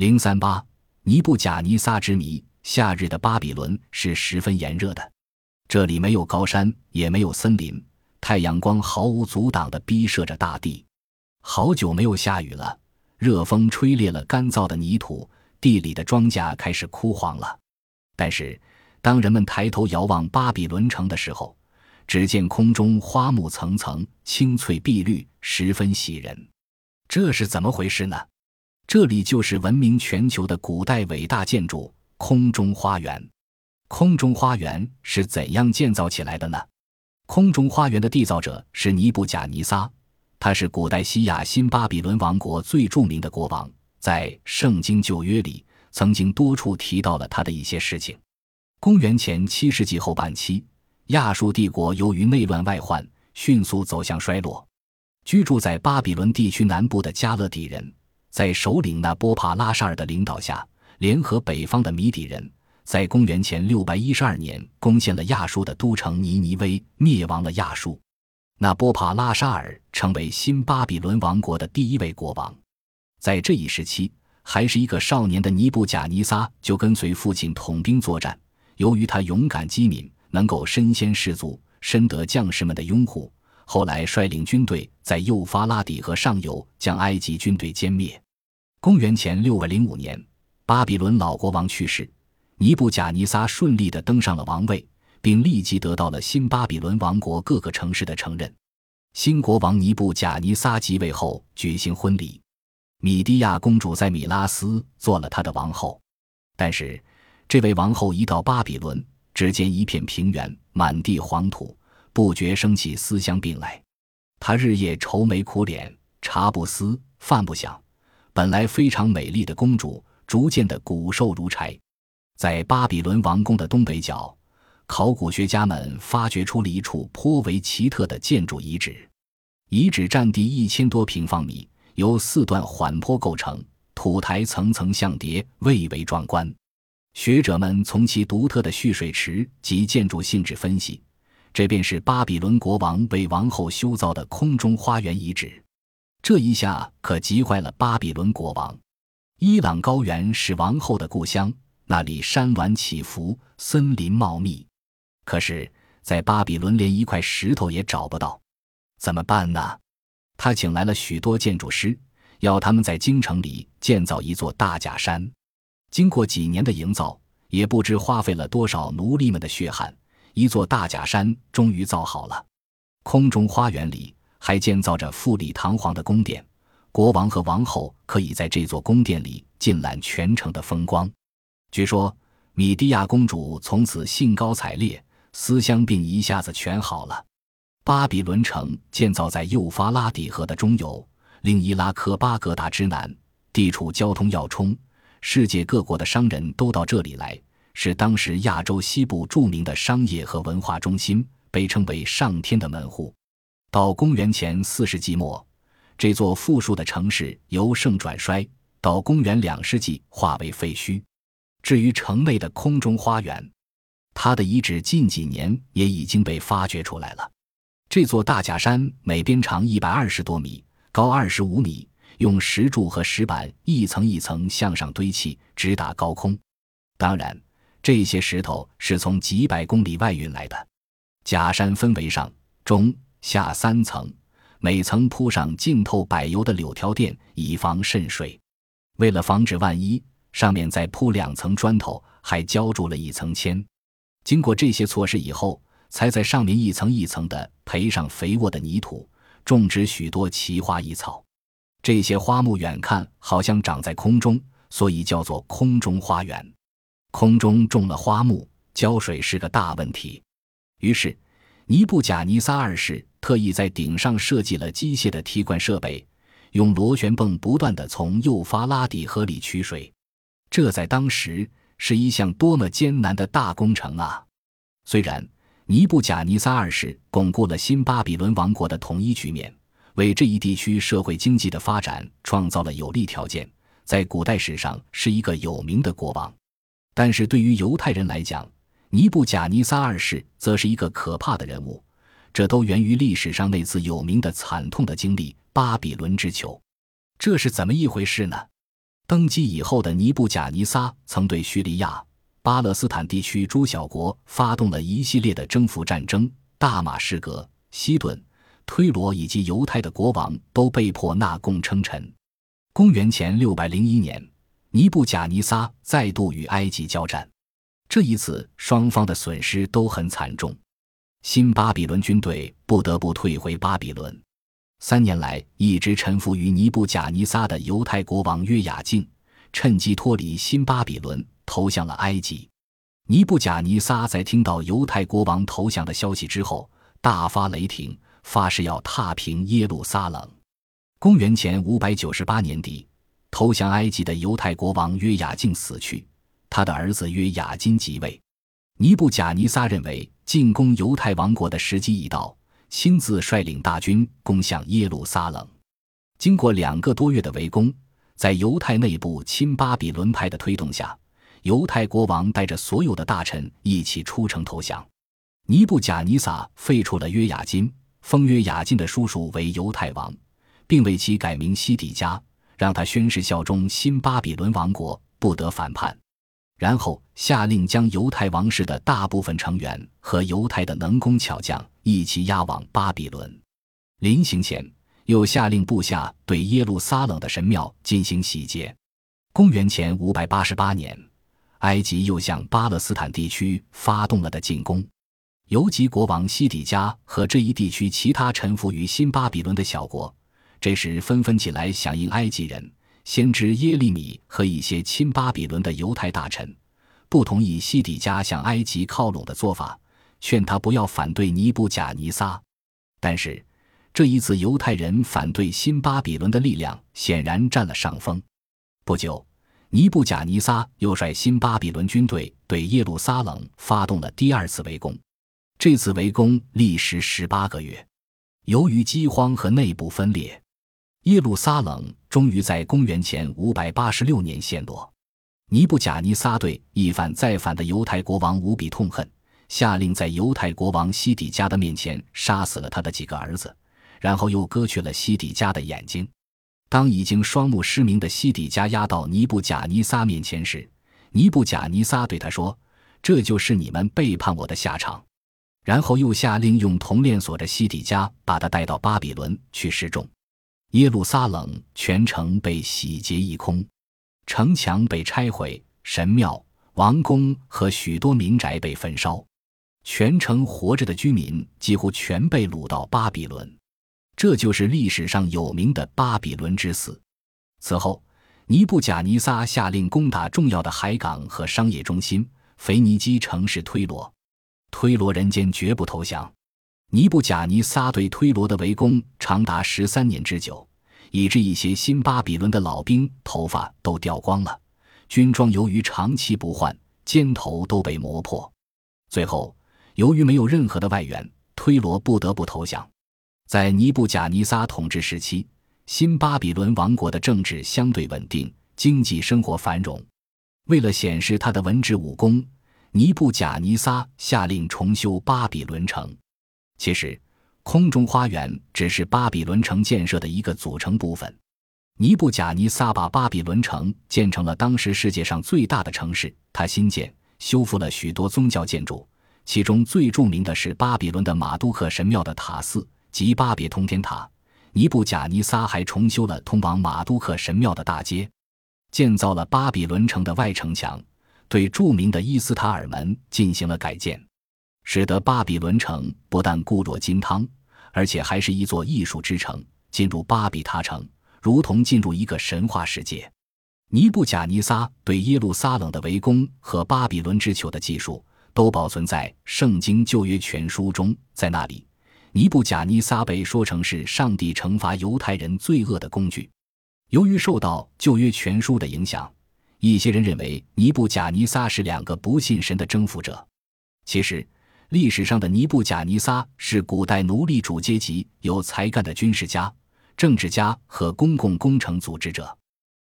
零三八，尼布贾尼撒之谜。夏日的巴比伦是十分炎热的，这里没有高山，也没有森林，太阳光毫无阻挡地逼射着大地。好久没有下雨了，热风吹裂了干燥的泥土，地里的庄稼开始枯黄了。但是，当人们抬头遥望巴比伦城的时候，只见空中花木层层，青翠碧绿，十分喜人。这是怎么回事呢？这里就是闻名全球的古代伟大建筑——空中花园。空中花园是怎样建造起来的呢？空中花园的缔造者是尼布贾尼撒，他是古代西亚新巴比伦王国最著名的国王，在《圣经旧约》里曾经多处提到了他的一些事情。公元前七世纪后半期，亚述帝国由于内乱外患，迅速走向衰落。居住在巴比伦地区南部的加勒底人，在首领那波帕拉沙尔的领导下，联合北方的米底人，在公元前六百一十二年攻陷了亚述的都城尼尼微，灭亡了亚述。那波帕拉沙尔成为新巴比伦王国的第一位国王。在这一时期，还是一个少年的尼布贾尼撒就跟随父亲统兵作战。由于他勇敢机敏，能够身先士卒，深得将士们的拥护。后来率领军队在幼发拉底河上游将埃及军队歼灭。公元前六百零五年，巴比伦老国王去世，尼布贾尼撒顺利地登上了王位，并立即得到了新巴比伦王国各个城市的承认。新国王尼布贾尼撒即位后举行婚礼，米蒂亚公主在米拉斯做了他的王后，但是。这位王后一到巴比伦，只见一片平原，满地黄土，不觉生起思乡病来。他日夜愁眉苦脸，茶不思，饭不想。本来非常美丽的公主，逐渐的骨瘦如柴。在巴比伦王宫的东北角，考古学家们发掘出了一处颇为奇特的建筑遗址。遗址占地一千多平方米，由四段缓坡构成，土台层层相叠，蔚为壮观。学者们从其独特的蓄水池及建筑性质分析，这便是巴比伦国王为王后修造的空中花园遗址。这一下可急坏了巴比伦国王。伊朗高原是王后的故乡，那里山峦起伏，森林茂密。可是，在巴比伦连一块石头也找不到，怎么办呢？他请来了许多建筑师，要他们在京城里建造一座大假山。经过几年的营造，也不知花费了多少奴隶们的血汗，一座大假山终于造好了。空中花园里还建造着富丽堂皇的宫殿，国王和王后可以在这座宫殿里尽览全城的风光。据说，米蒂亚公主从此兴高采烈，思乡病一下子全好了。巴比伦城建造在幼发拉底河的中游，令伊拉克巴格达之南，地处交通要冲。世界各国的商人都到这里来，是当时亚洲西部著名的商业和文化中心，被称为“上天的门户”。到公元前四世纪末，这座富庶的城市由盛转衰，到公元两世纪化为废墟。至于城内的空中花园，它的遗址近几年也已经被发掘出来了。这座大假山每边长一百二十多米，高二十五米。用石柱和石板一层一层向上堆砌，直达高空。当然，这些石头是从几百公里外运来的。假山分为上、中、下三层，每层铺上浸透柏油的柳条垫，以防渗水。为了防止万一，上面再铺两层砖头，还浇筑了一层铅。经过这些措施以后，才在上面一层一层的培上肥沃的泥土，种植许多奇花异草。这些花木远看好像长在空中，所以叫做空中花园。空中种了花木，浇水是个大问题。于是，尼布贾尼撒二世特意在顶上设计了机械的提灌设备，用螺旋泵不断地从幼发拉底河里取水。这在当时是一项多么艰难的大工程啊！虽然尼布贾尼撒二世巩固了新巴比伦王国的统一局面。为这一地区社会经济的发展创造了有利条件，在古代史上是一个有名的国王。但是对于犹太人来讲，尼布贾尼撒二世则是一个可怕的人物。这都源于历史上那次有名的惨痛的经历——巴比伦之囚。这是怎么一回事呢？登基以后的尼布贾尼撒曾对叙利亚、巴勒斯坦地区诸小国发动了一系列的征服战争，大马士革、西顿、推罗以及犹太的国王都被迫纳贡称臣。公元前六百零一年，尼布贾尼撒再度与埃及交战，这一次双方的损失都很惨重，新巴比伦军队不得不退回巴比伦。三年来一直臣服于尼布贾尼撒的犹太国王约雅敬，趁机脱离新巴比伦，投向了埃及。尼布贾尼撒在听到犹太国王投降的消息之后，大发雷霆，发誓要踏平耶路撒冷。公元前五百九十八年底，投降埃及的犹太国王约雅敬死去，他的儿子约雅金即位。尼布贾尼撒认为进攻犹太王国的时机已到。亲自率领大军攻向耶路撒冷，经过两个多月的围攻，在犹太内部亲巴比伦派的推动下，犹太国王带着所有的大臣一起出城投降。尼布贾尼撒废除了约雅金，封约雅金的叔叔为犹太王，并为其改名西底家，让他宣誓效忠新巴比伦王国，不得反叛。然后下令将犹太王室的大部分成员和犹太的能工巧匠一起押往巴比伦。临行前，又下令部下对耶路撒冷的神庙进行洗劫。公元前五百八十八年，埃及又向巴勒斯坦地区发动了的进攻。游吉国王西底家和这一地区其他臣服于新巴比伦的小国，这时纷纷起来响应埃及人。先知耶利米和一些亲巴比伦的犹太大臣不同意西底家向埃及靠拢的做法，劝他不要反对尼布贾尼撒。但是这一次，犹太人反对新巴比伦的力量显然占了上风。不久，尼布贾尼撒又率新巴比伦军队对耶路撒冷发动了第二次围攻。这次围攻历时十八个月，由于饥荒和内部分裂。耶路撒冷终于在公元前五百八十六年陷落。尼布贾尼撒对一反再反的犹太国王无比痛恨，下令在犹太国王西底家的面前杀死了他的几个儿子，然后又割去了西底家的眼睛。当已经双目失明的西底家押到尼布贾尼撒面前时，尼布贾尼撒对他说：“这就是你们背叛我的下场。”然后又下令用铜链锁着西底家，把他带到巴比伦去示众。耶路撒冷全城被洗劫一空，城墙被拆毁，神庙、王宫和许多民宅被焚烧，全城活着的居民几乎全被掳到巴比伦。这就是历史上有名的巴比伦之死。此后，尼布贾尼撒下令攻打重要的海港和商业中心——腓尼基城市推罗。推罗人坚决不投降。尼布贾尼撒对推罗的围攻长达十三年之久，以致一些新巴比伦的老兵头发都掉光了，军装由于长期不换，肩头都被磨破。最后，由于没有任何的外援，推罗不得不投降。在尼布贾尼撒统治时期，新巴比伦王国的政治相对稳定，经济生活繁荣。为了显示他的文治武功，尼布贾尼撒下令重修巴比伦城。其实，空中花园只是巴比伦城建设的一个组成部分。尼布贾尼撒把巴比伦城建成了当时世界上最大的城市。他新建、修复了许多宗教建筑，其中最著名的是巴比伦的马杜克神庙的塔寺及巴别通天塔。尼布贾尼撒还重修了通往马杜克神庙的大街，建造了巴比伦城的外城墙，对著名的伊斯塔尔门进行了改建。使得巴比伦城不但固若金汤，而且还是一座艺术之城。进入巴比塔城，如同进入一个神话世界。尼布贾尼撒对耶路撒冷的围攻和巴比伦之囚的技术，都保存在《圣经旧约全书》中。在那里，尼布贾尼撒被说成是上帝惩罚犹太人罪恶的工具。由于受到旧约全书的影响，一些人认为尼布贾尼撒是两个不信神的征服者。其实。历史上的尼布贾尼撒是古代奴隶主阶级有才干的军事家、政治家和公共工程组织者。